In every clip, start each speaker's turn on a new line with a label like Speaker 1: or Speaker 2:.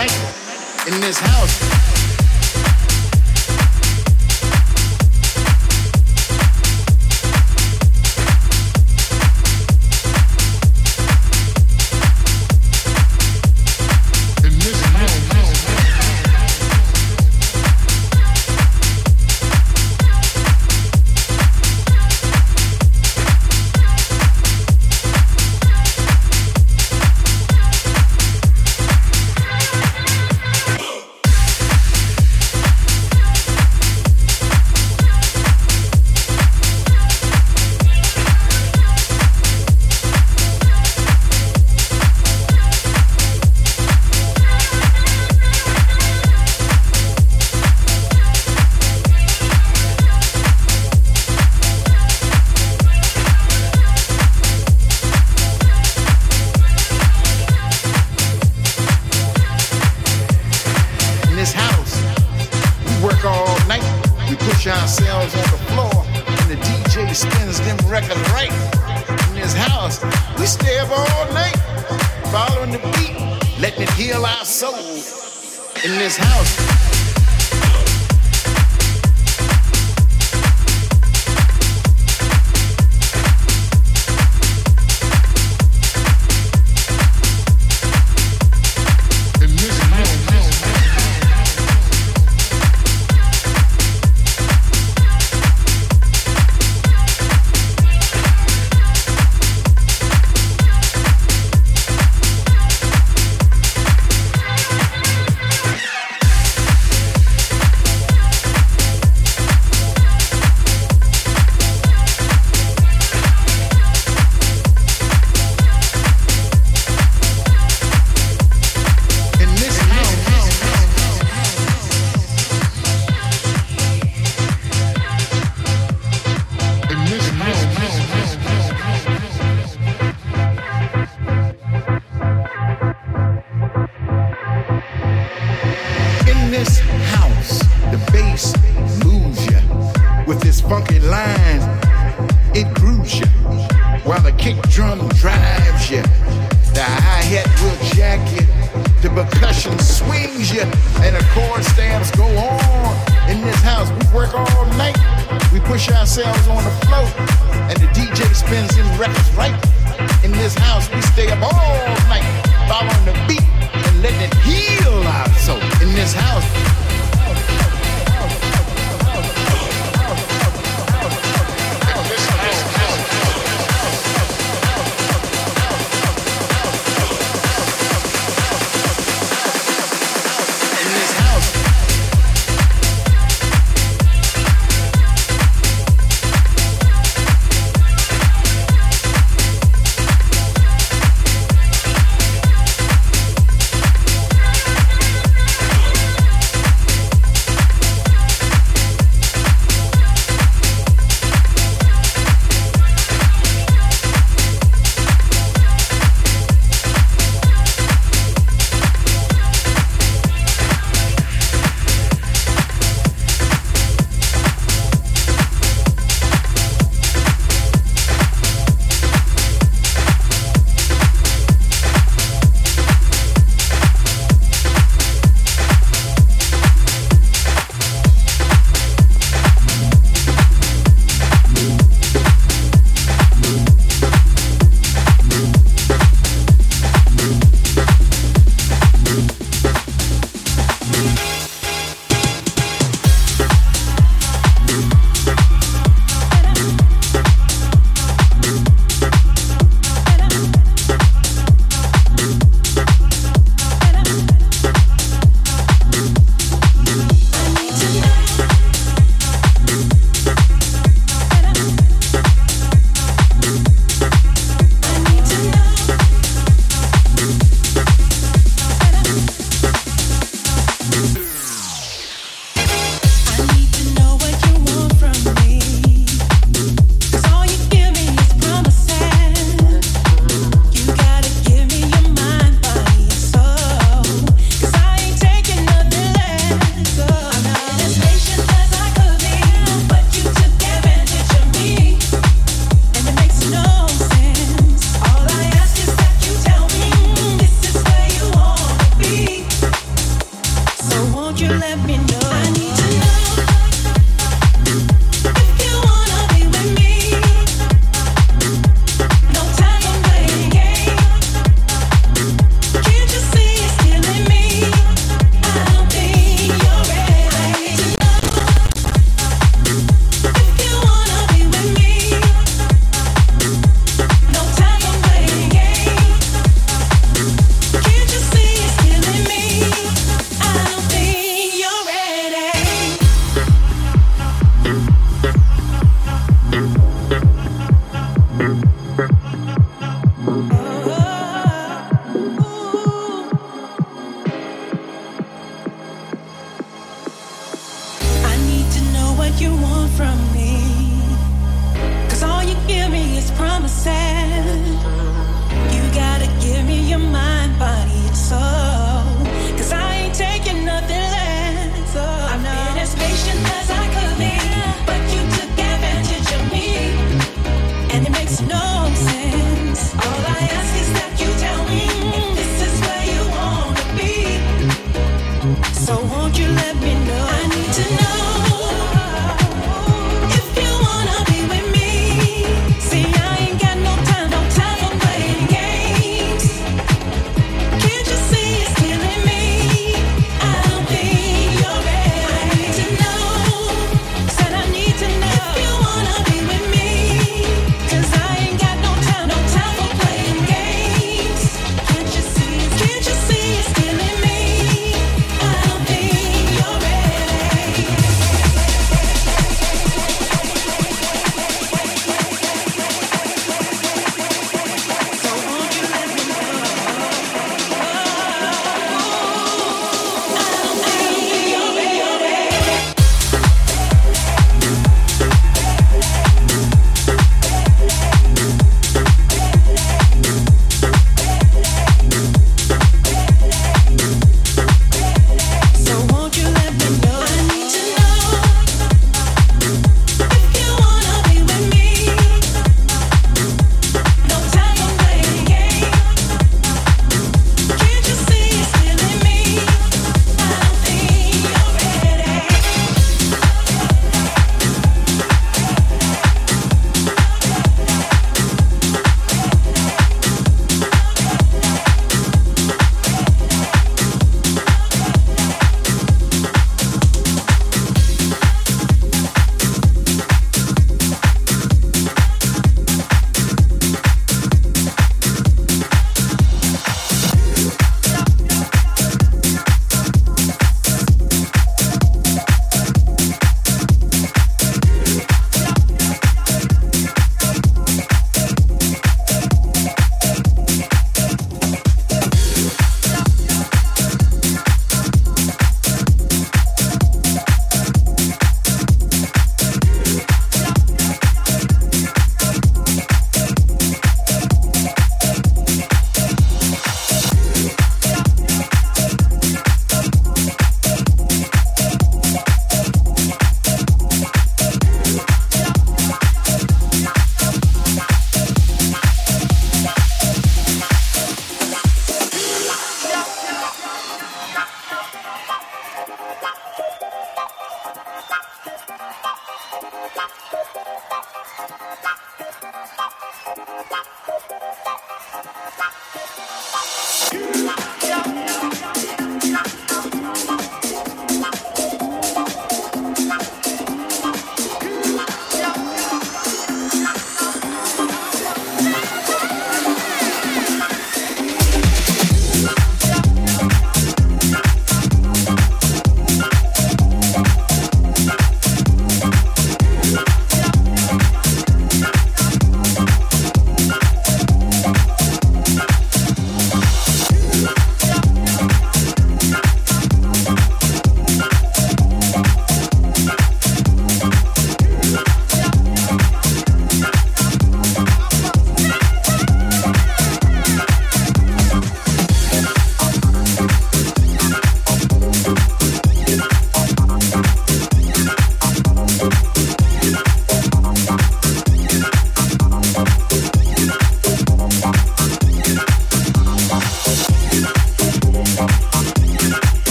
Speaker 1: in
Speaker 2: this house.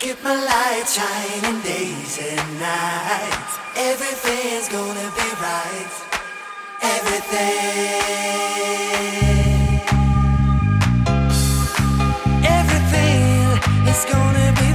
Speaker 3: Keep my light shining days and nights. Everything's gonna be right. Everything. Everything is gonna be